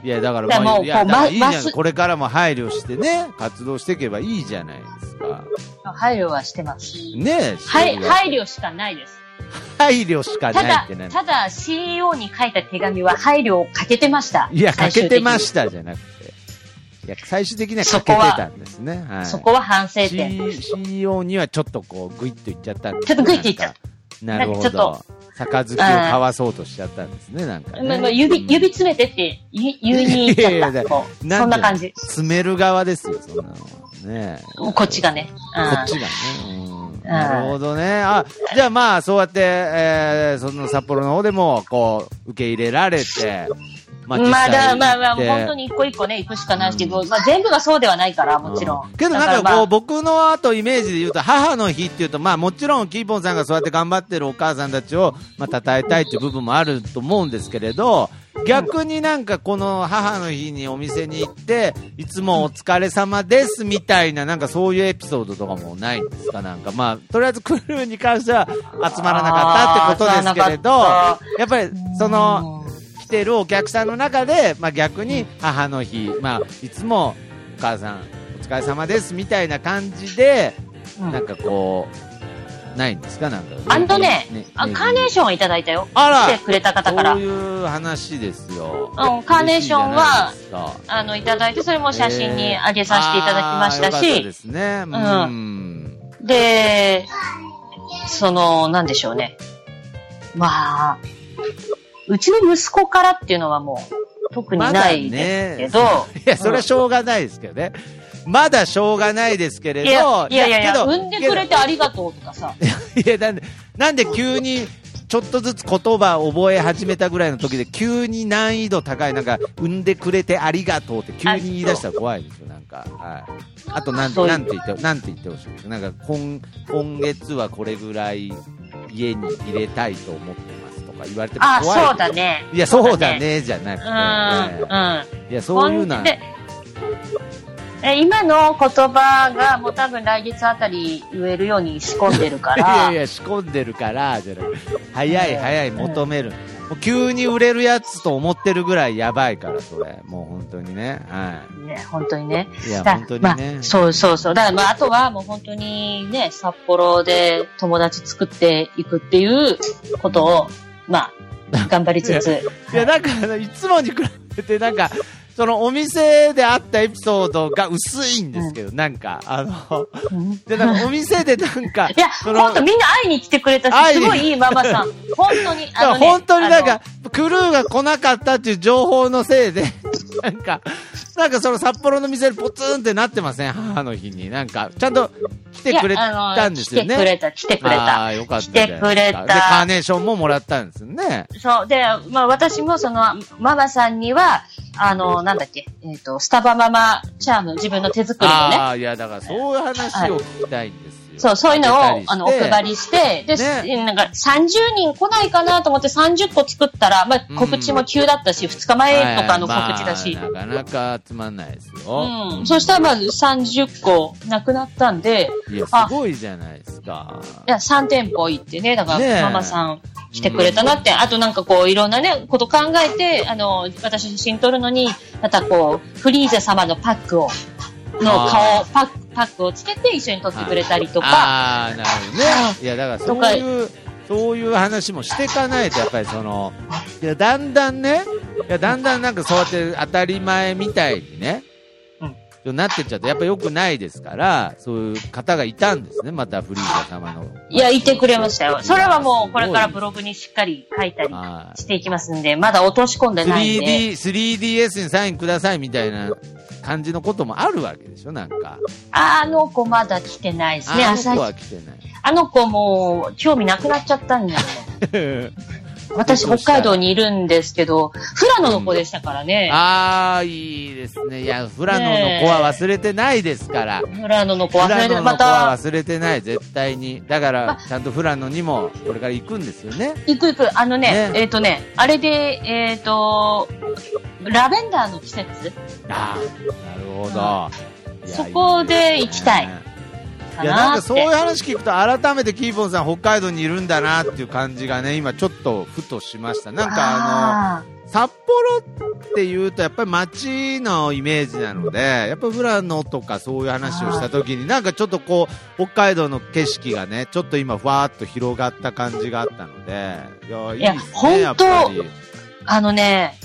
いや、だからまあ、いや、もうこうだからいいじゃん。これからも配慮してね、活動していけばいいじゃないですか。配慮はしてます。ねえ。はい、い。配慮しかないです。配慮しかただないってな、ただ CEO に書いた手紙は配慮をかけてました。いや、かけてまた。したじゃなくて。いや、最終的にはかけてたんですね。はい。そこは反省点。C- CEO にはちょっとこう、グイッといっちゃったんですね。ちょっとグイッといっちゃう。なんか。なるほど。杯を交わそうとしちゃったんですね、なんかね。まあまあ指、指詰めてって言い言いに行っちゃった。そん。な感じ。詰める側ですよ、そん。なのは。ねえこっちがね。うん。こっちがね。なるほどね。あ、じゃあまあ、そうやって、えー、その札幌の方でも、こう、受け入れられて、ままあ、だまあまあ、本当に一個一個ね、行くしかないですけど、まあ全部がそうではないから、もちろん。うけどなんかこう、僕のあとイメージで言うと、母の日っていうと、まあもちろんキーポンさんがそうやって頑張ってるお母さんたちを、まあ称えたいっていう部分もあると思うんですけれど、逆になんかこの母の日にお店に行って、いつもお疲れ様ですみたいな、なんかそういうエピソードとかもないんですか？なんかまあ、とりあえずクルーに関しては集まらなかったってことですけれど、あやっぱりその、てるお客さんの中で、まあ、逆に母の日、まあ、いつもお母さんお疲れ様ですみたいな感じで、うんなんかこう、ないんですか？なんか。あのねあカーネーションをいただいたよ。あら来てくれた方からそう。いう話ですよ。うんカーネーションはあの、いただいて、それも写真に上げさせていただきましたあーよかったしで、すね。うん。うんで、その、なんでしょうね。まあ、うちの息子からっていうのはもう、特にないですけど、いや、それはしょうがないですけどね。まだしょうがないですけれど、いやいやいやいや、産んでくれてありがとうとかさ、いや、なんで、なんで急に、ちょっとずつ言葉を覚え始めたぐらいの時で、急に難易度高い、なんか、産んでくれてありがとうって急に言い出したら怖いですよ、なんか。はい。あと、なんて、なんて言って、なんて言ってほしいです。なんか、今、今月はこれぐらい家に入れたいと思ってか言われてもあ、怖い。そうだ。ね。いや、そうだ。ね、じゃなくて。うん、ねうん。いや、そういうのは、でえ今の言葉がもう多分来月あたり言えるように仕込んでるか いやらい、や、仕込んでるから、じゃなくて、早い早い求める。もう急に売れるやつと思ってるぐらいやばいから、それ。もう本当にね。はね、本当にね。い。いや、だ本当にまね。あ、そうそうそう。だからまあ、あとはもう本当にね、札幌で友達作っていくっていうことを、まあ、頑張りつつ。いや、なんか、いつもに比べて、なんか、ちそのお店であったエピソードが薄いんですけど、なんか、あの、うんで、なんかお店でなんか、いや、そのほんとみんな会いに来てくれたし、すごいいいママさん。本当に、あの、ね、本当になんあか、クルーが来なかったっていう情報のせいで、なんか、なんかその札幌の店でポツンってなってません？母の日に。なんか、ちゃんと来てくれたんですよね？来てくれた、来てくれあた。あ、よかった来てくれたで、カーネーションももらったんですよね？そう。で、まあ私もその、ママさんには、あの、なんだっけ、えっ、と、スタバママチャーム、自分の手作りのね。ああ、いや、だからそういう話を聞きたいんですよ。そう、そういうのを、あの、お配りりして、で、ね。なんか、30人来ないかなと思って30個作ったら、まあ、告知も急だったし、2日前とかの告知だし、まあなかなか集まんないですよ。うん。そしたら、まず30個なくなったんで、いや、すごいじゃないですか。いや、3店舗行ってね、だから、ママさん来てくれたなって、あとなんかこう、いろんなね、こと考えて、あの、私写真撮るのに、またこう、フリーザ様のパックを、の顔、パック、パックをつけて一緒に撮ってくれたりとか、ああ、なるほどねは。いや、だからそういう、そういう話もしていかないと、やっぱりその、いや、だんだんね、いや、だんだんなんかそうやって当たり前みたいにね、うんなってっちゃうと、やっぱ良くないですから、そういう方がいたんですね、またフリーザ様の。いや、いてくれましたよ。それはもう、これからブログにしっかり書いたりはしていきますんで、まだ落とし込んでないんで。3D、3DS にサインくださいみたいな感じのこともあるわけでしょ、なんか。あの子まだ来てないですね。あの子は来てない。あの子もう興味なくなっちゃったんだよ。私、北海道にいるんですけど、富良野の子でしたからね。ああ、いいですね。いや、富良野の子は忘れてないですから。富良野の子忘れて、富良野のまた、子は忘れてない、絶対に。だからま、ちゃんと富良野にもこれから行くんですよね。行く行く。あのね、ねえっ、とね、あれで、えっ、と、ラベンダーの季節？ああ、なるほど。いやそこで行きたいいねかいや、なんなって。かそういう話聞くと、改めてキーポンさん、北海道にいるんだなっていう感じがね、今ちょっとふとしました。なんかああの、札幌っていうと、やっぱり街のイメージなので、やっぱ富良野とかそういう話をしたときに、なんかちょっとこう、北海道の景色がね、ちょっと今、ふわーっと広がった感じがあったので、いや、いいですね、やっぱり。ーあのね、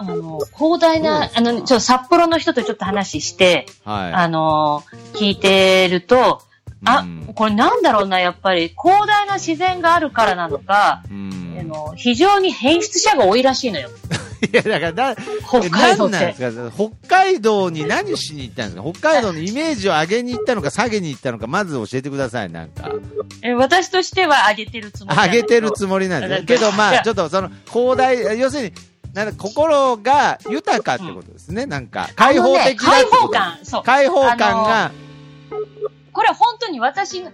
あの、広大なあの、ちょっと札幌の人とちょっと話して、はい。あの、聞いてると、あ、うんこれなんだろうな、やっぱり広大な自然があるからなのか、うんあの非常に変質者が多いらしいのよ。いや、だから、だ北海道って。何なんですか？北海道に何しに行ったんですか？北海道のイメージを上げに行ったのか下げに行ったのか、まず教えてください、なんか。え私としては上げてるつもり上げてるつもりなんですね。けど、まあ、ちょっとその、広大、要するに、なんだ心が豊かってことですね、なんか。開放的だっ開放感、そう。開放感が、これ本当に私の、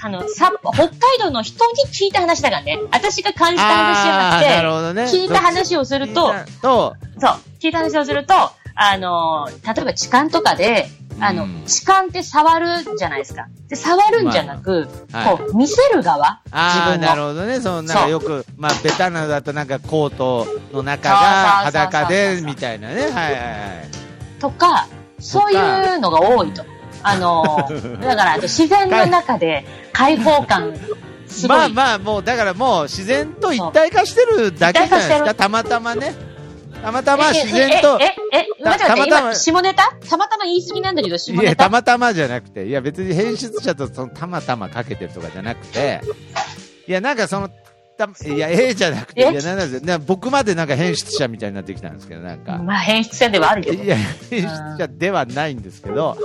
あの、さ北海道の人に聞いた話だからね。私が感じた話じゃなるなくほどね。て、聞いた話をすると、そう、聞いた話をすると、あの、例えば痴漢とかで、あの、うん痴漢って触るじゃないですか。で、触るんじゃなく、まあはいこう、見せる側ああ、自分の。なるほどね。その、なんかよく、まあ、ベタなのだとなんかコートの中が裸で、みたいなね。はいはいはい。とか、そういうのが多いと。あの、だから、自然の中で開放感。まあまあ、もう、だからもう自然と一体化してるだけじゃないですか。たまたまね。たまたまえ自然とえ、、え、え、待って待って、たまたま今、下ネタ？たまたま言い過ぎなんだけど、下いや、ネタ？たまたまじゃなくて、いや、別に編出者とそのたまたまかけてるとかじゃなくて、いや、なんかその、たいや、ええじゃなくて、いえや、なんですよな僕までなんか編出者みたいになってきたんですけど、なんか。まあ、変質者ではあるけど。いや、編出者ではないんですけど、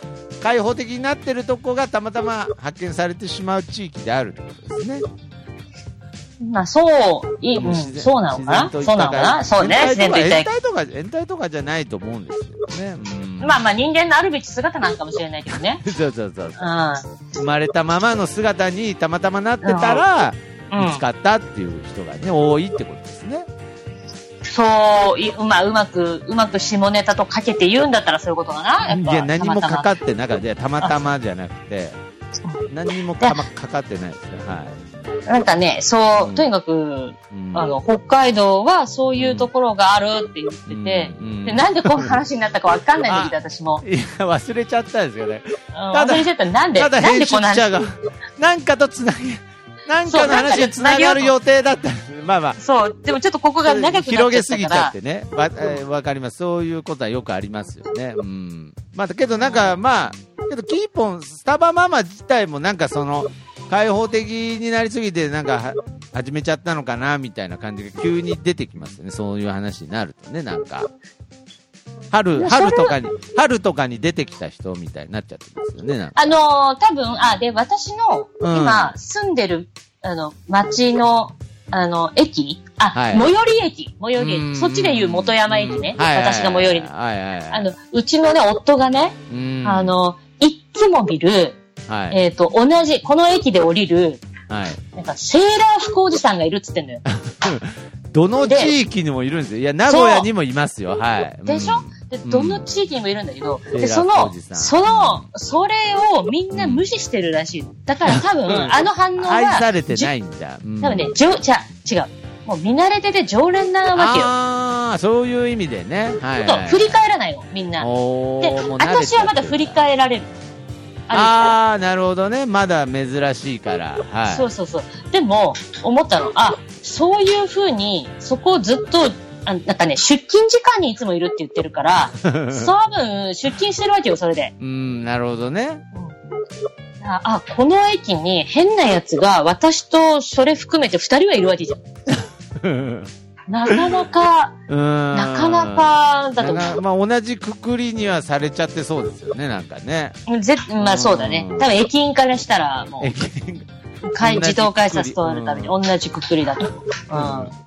開放的になってるとこがたまたま発見されてしまう地域であるってことですね。まあ、そう、いい、うん、そうなのかな？そうなのかな？そうね、自然と一体延滞とか、延滞とかじゃないと思うんですけどね。うんまあまあ、人間のあるべき姿なんかもしれないけどね。そうそうそう。う生まれたままの姿にたまたまなってたら、見つ。かったっていう人がね、多いってことですね。そう、いうま、うまく、うまく下ネタとかけて言うんだったらそういうことかな？やっぱいや、何もかかってなかった。たまたまじゃなくて、何にもか,、ま、かかってないですね。はなんかね、そう、うんとにかく、い。うんあの、北海道はそういうところがあるって言ってて、うんうんで、なんでこの話になったかわかんないんだけど、私も。いや、忘れちゃったんですよね。うんただ忘れちゃった。なんで、ただ編なんでこの話集者が、なんかとつなげ、なんかの話に繋がる予定だった。まあまあ。そう。でもちょっとここが長くなっちゃ広げったからすぎちゃっ。てね。わ、えーわかります。そういうことはよくありますよね。うん。まあ、けどなんか、まあ、けどキーポン、スタバママ自体もなんかその、開放的になりすぎて、なんかは、始めちゃったのかな、みたいな感じが急に出てきますよね。そういう話になるとね、なんか。い春、や春とかに、春とかに出てきた人みたいになっちゃってますよね、なんか。あのー多分、あ、で、私の、うん今、住んでる、あの、町の、あの、駅？あ、はい最寄り駅。最寄りうん駅。そっちで言う元山駅ね。はいはいはい私が最寄り。はいはいはい。あの、うちのね、夫がね、うんあ、の、いっつも見る、はい。えっ、と、同じ、この駅で降りる、はい。なんか、セーラー服おじさんがいるっつってんのよ。どの地域にもいるんですよ。いや、名古屋にもいますよ。はい。でしょ？うんで、どの地域にもいるんだけど、で、セーラーそのその、それをみんな無視してるらしい。だから多分、あの反応は、愛されてないんだ。うん多分ね、じょ、じゃ違う。もう見慣れてて常連なわけよ。ああ、そういう意味でね。はい、とはい。振り返らないの、みんな。で、私はまだ振り返られる。あああ、なるほどね。まだ珍しいから。はい。そうそうそう。でも、思ったの、あ、そういう風に、そこをずっと、あなんかね、出勤時間にいつもいるって言ってるから、多分、出勤してるわけよ、それで。うん、なるほどね。あ、あこの駅に変なやつが、私とそれ含めて二人はいるわけじゃん。なかなか、うん。ななかなかだと。まあ、同じくくりにはされちゃってそうですよね、なんかね。ぜまあそうだね。多分駅員からしたら、も駅う、かい自動改札通るために同じくくりだと思う。うん。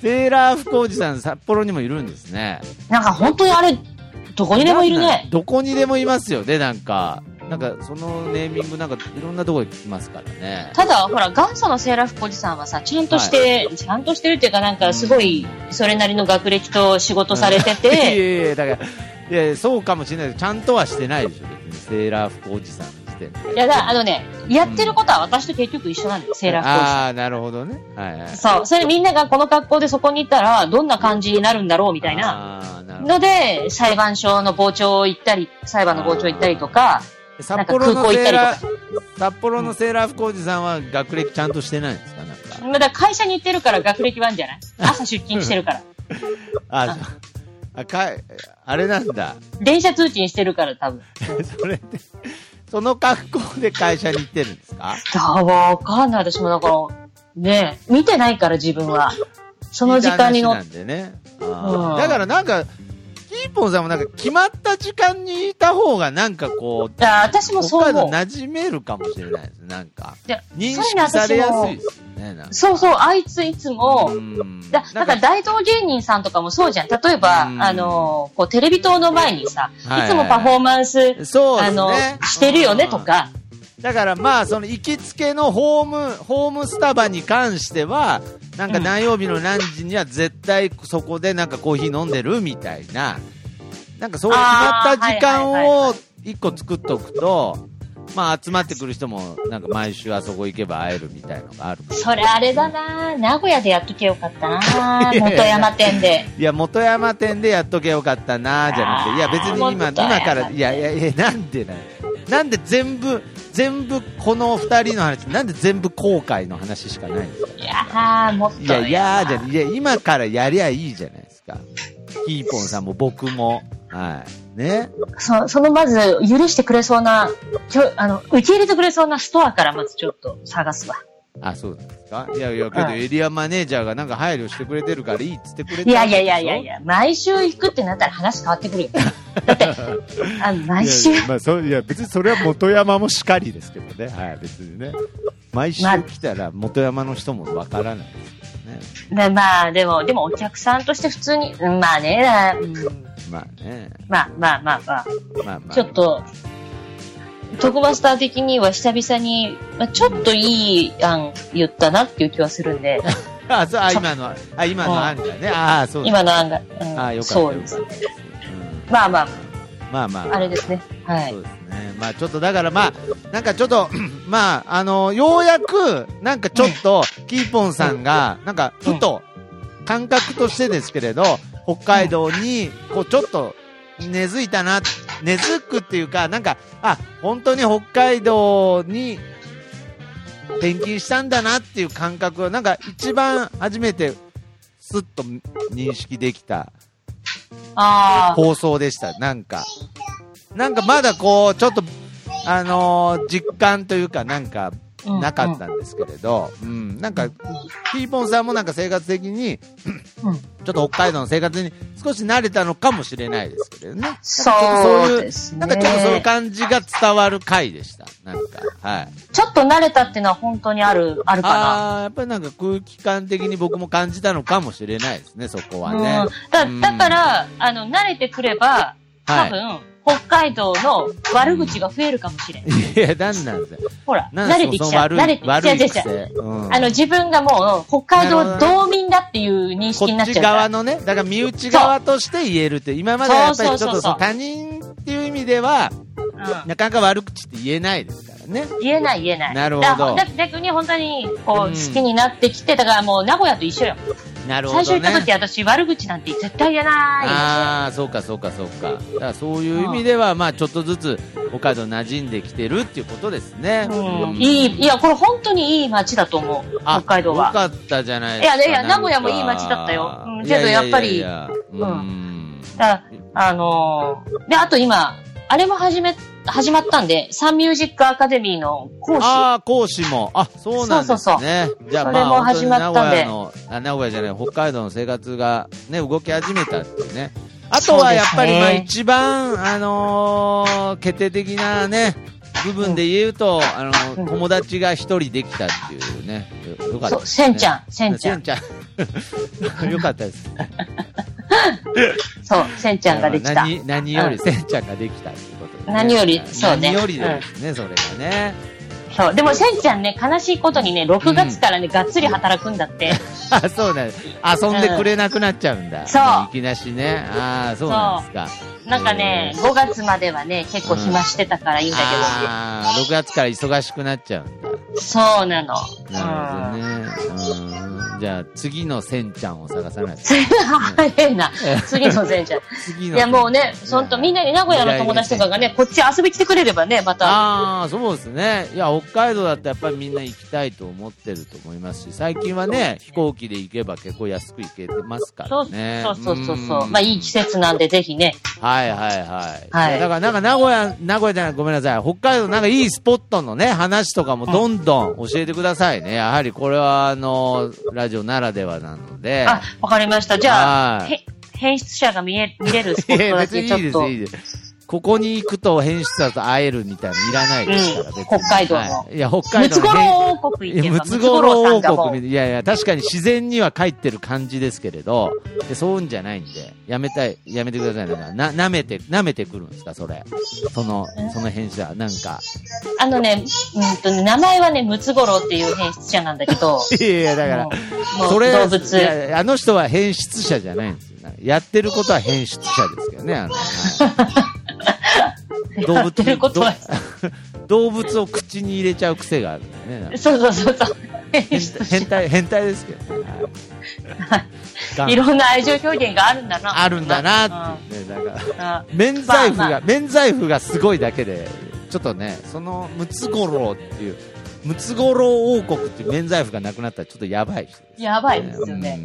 セーラー服おじさん、札幌にもいるんですね。なんか本当にあれ、どこにでもいるね。どこにでもいますよね、なんか。なんか、そのネーミング、なんか、いろんなところで聞きますからね。ただ、ほら、元祖のセーラー服おじさんはさ、ちゃんとして、ちゃんとしてるっていうか、なんかすごい、それなりの学歴と仕事されてて、いやいや、だから、いやそうかもしれないけど、ちゃんとはしてないでしょ、別に。セーラー服おじさんの時点で。いやだ、あのね、やってることは私と結局一緒なんだよ、セーラー服おじさん。ああ、なるほどね。はいはい。そう。それみんながこの格好でそこに行ったら、どんな感じになるんだろうみたいな。ので、裁判所の傍聴行ったり、裁判の傍聴行ったりとか、札幌のなんか空港行ったりとかセーラー、札幌のセーラー服おじさんは学歴ちゃんとしてないんですか？なんか。まだ会社に行ってるから学歴はあるんじゃない？朝出勤してるから。あ、あ、かあれなんだ。電車通勤してるから多分。それで、その格好で会社に行ってるんですか？あわかんない。私もだから、ね見てないから自分は。その時間に乗っ聞いた話なんでね。あーうんだからなんか、キーポンさんもなんか決まった時間にいた方がなんかこう、あ私もそう思う。馴染めるかもしれないですね。なんか。いや認識されやすいですよね。なんかそうそう、あいついつも、うんだだから大道芸人さんとかもそうじゃん。例えば、うんあの、こうテレビ塔の前にさ、はいいつもパフォーマンス。あの、してるよねとか、だからまあ、その行きつけのホーム、ホームスタバに関しては、なんかうん何曜日の何時には絶対そこでなんかコーヒー飲んでるみたいな、なんかそういう決まった時間を一個作っておくと、まあ集まってくる人もなんか毎週あそこ行けば会えるみたいのがある。それあれだな名古屋でやっとけよかったな 元山店で。いや、元山店でやっとけよかったな、じゃなくて、いや、別に今、今から、いやいやいや、なんでななんで全部、全部、この二人の話、なんで全部後悔の話しかないんですか？いやー、もっと。いや、いやじゃ、いや、今からやりゃいいじゃないですか。キーポンさんも僕も。はい。ね？そそのまず、許してくれそうな、ちょ、あの、受け入れてくれそうなストアからまずちょっと探すわ。あ、そうですか？いやいや、けどはいエリアマネージャーがなんか配慮してくれてるからいいっつってくれていやいやいやいやいや、毎週行くってなったら話変わってくるよ。だって、あの、毎週いやまあ、そういや別にそれは元山もしかりですけどね、はい、別にね、毎週まあ来たら元山の人もわからないですけどね。でまあ、でも、でもお客さんとして普通に、うんまあね、うんまあね。まあまあまあまあ、まあまあ。ちょっと、特マスター的には久々に、まあ、ちょっといい案言ったなっていう気はするんで、あ、そう、あ、今の、あ、今の案がね。ああ、そうだ今の案が、うんあよかった。そうですまあまあ、まあまあ。あれですね。はいそう。ですね。まあちょっとだからまあ、なんかちょっと、まあ、あの、ようやく、なんかちょっと、キーポンさんが、なんか、ふと、感覚としてですけれど、北海道に、こう、ちょっと、根付いたな、根付くっていうか、なんか、あ、本当に北海道に、転勤したんだなっていう感覚を、なんか一番初めて、すっと認識できた。放送でした。なんか。なんかまだこう、ちょっと、あのー実感というか、なんか、うんなかったんですけれど、うん、なんか、ピーポンさんもなんか生活的に、うんちょっと北海道の生活に少し慣れたのかもしれないですけれどね。そうですね。なんかちょっとそういう感じが伝わる回でした。なんか、はい。ちょっと慣れたっていうのは本当にある、あるかな。ああ、やっぱりなんか空気感的に僕も感じたのかもしれないですね、そこはね。うんだうんだから、あの、慣れてくれば、多分、北海道の悪口が増えるかもしれない。いや、なんなんですよ。ほら、慣れてきちゃう。慣れて、悪い違う違う違う。癖。うんあの、自分がもう、北海道道民だっていう認識になこっちゃうから。側のね、だから身内側として言えるって、今まではやっぱりちょっと他人っていう意味では、うんなかなか悪口って言えないですからね。言えない言えない。なるほど逆に本当に、こう、うん好きになってきて、だからもう名古屋と一緒よ。なるほどね。最初行った時私悪口なんて絶対言えない。ああ、そうかそうかそうか。だからそういう意味では、まあちょっとずつ北海道馴染んできてるっていうことですね。うん、いい、いや、これ本当にいい街だと思う。あ北海道は。よかったじゃないですか。いやいや名古屋もいい街だったよけどやっぱりうん。だあのーで、あと今、あれも始め、始まったんで、サンミュージックアカデミーの講師。ああ、講師も。あ、そうなんですね。そうそうじゃあそれもまあ、始まったんで名古屋の、あ名古屋じゃない、北海道の生活がね、動き始めたっていうね。あとはやっぱり、まあ一番、あのー決定的なね、部分で言うと、あのうん友達が一人できたっていうね。よよかったね。せんちゃん、せんちゃん。せんちゃん。よかったです。そう、せんちゃんができた。何何より、うんせんちゃんができたっていう何よりそうね。何よりですね、それがね。そう。でも、せんちゃんね、悲しいことにね、6月からね、がっつり働くんだって。あ、そうなんです。遊んでくれなくなっちゃうんだ。そうもいきなしね。ああ、そうなんですか。なんかね、5月まではね、結構暇してたからいいんだああ、6月から忙しくなっちゃうんだ。けど。そうなの。なるほどね。うん。じゃあ、次のせんちゃんを探さないと。早いな。次のせんちゃん。次の。いや、もうね、ほんと、みんなに名古屋の友達とかがね、こっち遊び来てくれればね、また。ああ、そうですね。いや、北海道だってやっぱりみんな行きたいと思ってると思いますし、最近はね、飛行機で行けば結構安く行けてますからね。そうそうそうそう。んまあ、いい季節なんで、ぜひね。はいはいはい。はいやだからなんか名古屋、名古屋じゃない、ごめんなさい。北海道なんかいいスポットのね、話とかもどんどん教えてくださいね。やはりこれはあの、ラジオならではなので。あ、わかりました。じゃあ、はいへ編出者が見え、見れるスポットだ別にいいです、けちょっと。いいです。ここに行くと編集者と会えるみたいなのいらないですから、うん別に北海道のはいいや、北ム海道のツゴロウ王国いや、ムツゴロウ王国みいやいや、確かに自然には帰ってる感じですけれど、でそういうんじゃないんで、やめたい、やめてください。なんか、な、舐めて、舐めてくるんですか、それ。その、その編集者、なんか。あのね、うんとね、名前はね、ムツゴロウっていう編出者なんだけど、いやいや、だからそれ、動物。いやあの人は編出者じゃないんですよ。やってることは編出者ですけどね、あの、は い動やってることはど動物を口に入れちゃう癖があるんだよね。そうそうそうそう。編 変態、変態ですけどね。はいいろんな愛情表現があるんだな。あるんだなっていうね、だから。あ免罪符が、免罪符がすごいだけで、ちょっとね、そのムツゴロウっていう、ムツゴロウ王国っていう免罪符がなくなったらちょっとやばいやばいですよね。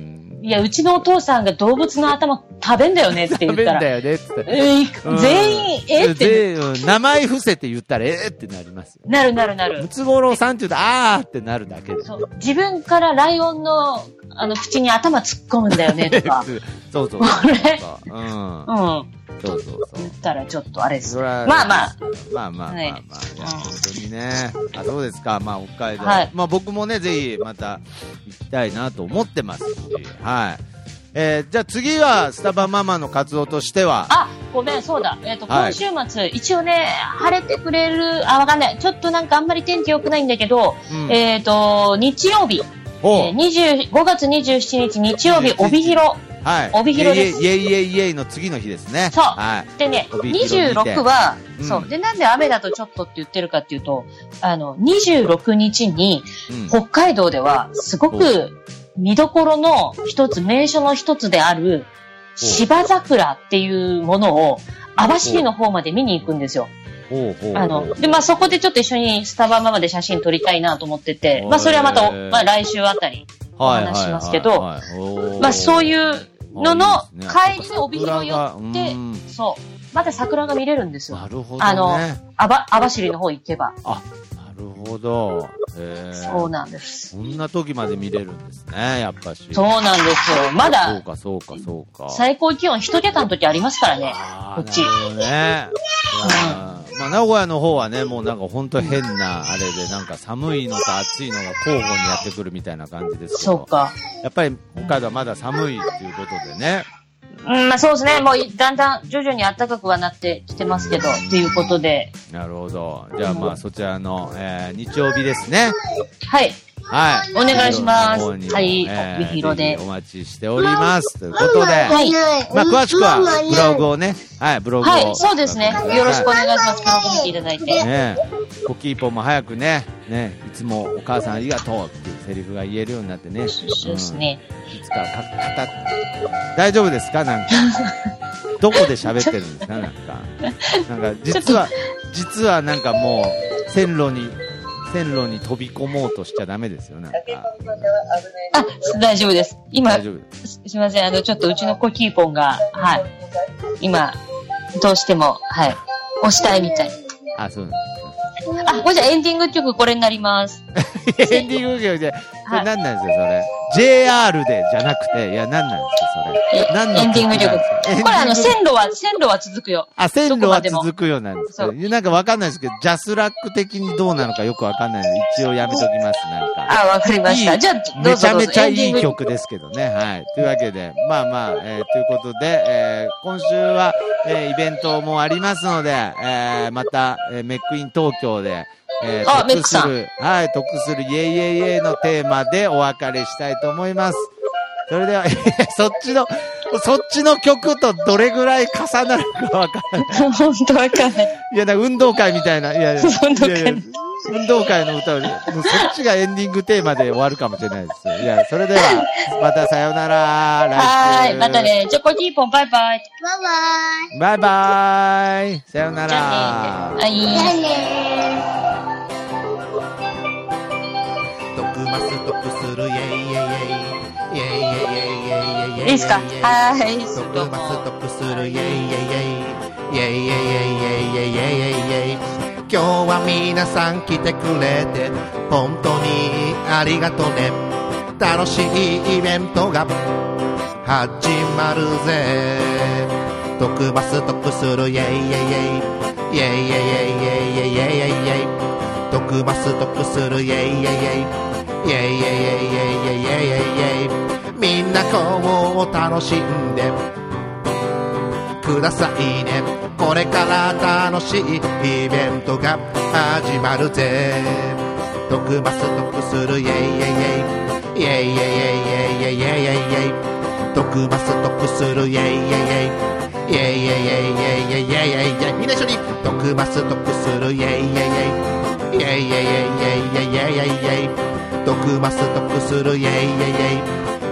ねいや、うちのお父さんが動物の頭食べんだよねって言ったら。食べんだよねって言ったら。全員、えってでうん名前伏せて言ったら、えーってなりますよ。なるなるなるム。ツゴロウさんって言うと、あーってなるだけで。そう自分からライオンの、あの、口に頭突っ込むんだよね、とか。そうそうこれ。うん。うん。そうそうそう言。ったらちょっとあれです。まあまあ。まあまあまあまあ、はい本当にね。あ、そうですか？まあ北海道。はいまあ僕もね、ぜひまた行きたいなと思ってますし、はい。えーじゃあ次はスタバママの活動としては、あ、ごめん、そうだ。えっ、と、はい今週末、一応ね、晴れてくれる、あ、わかんない。ちょっとなんかあんまり天気良くないんだけど、うんえっ、と、日曜日、おえー、20 5月27日日曜日、帯広。はい。帯広ですイエイイエイイエイの次の日ですね。そうはい。でね、帯広にて26は、うんそう。で、なんで雨だとちょっとって言ってるかっていうと、あの、26日に、うん北海道では、すごく見どころの一つ、名所の一つである、芝桜っていうものを、網走の方まで見に行くんですよ。あの、で、まあそこでちょっと一緒にスタバママで写真撮りたいなと思ってて、まあそれはまたまあ来週あたり、お話しますけど、まあそういうのの帰りに帯広寄ってそう、また桜が見れるんですよ。なるほどね。あの、あば、網走の方行けば。あ、ほど。へえ。そうなんです。そんな時まで見れるんですね、やっぱし。そうなんですよ。まそうだ、か、そうか、そうか。最高気温一桁の時ありますからね。こっちね。いやーまあ、名古屋の方はね、もうなんか本当変な、あれで、なんか寒いのと暑いのが交互にやってくるみたいな感じですけど。そうか。やっぱり北海道はまだ寒いっていうことでね。うん、まあそうですね。もうだんだん徐々に暖かくはなってきてますけど、ということで。なるほど。じゃあまあそちらの、えー日曜日ですね。はい。はい。お願いしますはいえー帯広でお待ちしております。ということで、はい。まあ詳しくはブログをね、はい、ブログを。はい、そうですね。よろしくお願いします。ブログ見ていただいて。ねコキーポンも早くね、ね、いつもお母さんありがとうっていうセリフが言えるようになってね。そうですね。うん。いつかか、かた、大丈夫ですか？なんか。どこで喋ってるんですか？なんか。なんか、実は、実はなんかもう、線路に、線路に飛び込もうとしちゃダメですよ、なんか。あ、大丈夫です。今す。すすいません。あの、ちょっとうちのコキーポンが、はい。今、どうしても、はい。押したいみたい。あ、そうなんあ、これじゃエンディング曲これになります。エンディング曲じゃ、これ何なんですよ、それ。JR でじゃなくて、いや、何なんですか、それ。え何のエンディング曲。これあの、線路は、線路は続くよ。あ、線路は続くようなんですかなんかわかんないですけど、ジャスラック的にどうなのかよくわかんないので、一応やめときます、なんか。あ、わかりました。いいじゃあ、どめ。ちゃめちゃいい曲ですけどね。はい。というわけで、まあまあ、えーということで、えー今週は、えーイベントもありますので、えーまた、えーメックイン東京で、えーあメッ得クさんする、はい、得するイェイイェイイェイのテーマでお別れしたいと思います。それでは、そっちの、そっちの曲とどれぐらい重なるかわからない。本当わかんない。いや、運動会みたいな、いやいや、運動会いやいや運動会の歌を、もうそっちがエンディングテーマで終わるかもしれないです。いや、それでは、またさようなら、来週。はーい。また。ね。じゃあ、コキーポンバイバイ。バイバイ。さようなじゃあね。ら。はい。徳マス得するイェイイェイイェイイェイイェイ。イェイイェイイェイイェイイェイイェイ。いいですか？はい。徳マス得する。イェイイェイイェイイェイ。イェイイェイイェイイェイ。イェイ今日は皆さん来てくれて本当にありがとね。楽しいイベントが始まるぜ。徳マス得する。イェイイェイイェイイェイ。イェイイェイイェイイェイイェイ。イェイイェイ徳マス得する。イェイイェイイェイイェイイェイイェイイェイイェイイェイイェイイェイみんなこう楽しんでくださいねこれから楽しいイベントが始まるぜ徳マス得するイェイイェイイェイイェイイェイイェイイェイイェイイェイイェイイェイイェイ徳マス得するイェイイェイイェイイェイイェイイェイイェイイェイイェイイェイイェイイェイイェイみんな一緒に徳マス得するイェイイェイイェイイェイイェイイェイイェイイェイイェイイェイイェイイェイ。徳マス得するイェイイェイ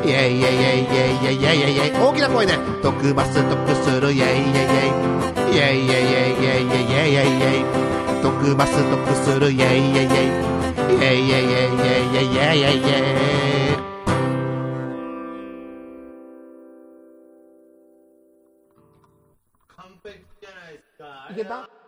イェイイェイイェイ。イェイイェイイェイイェイイェイ大きな声で徳マス得するイェイイェイイェイイェイイェイイェイイェイイェイイェイイェイイェイイェイ徳マス得するイェイイェイイェイイェイイェイイェイイェイイェイイェイイェイイェイイェイイェイいけた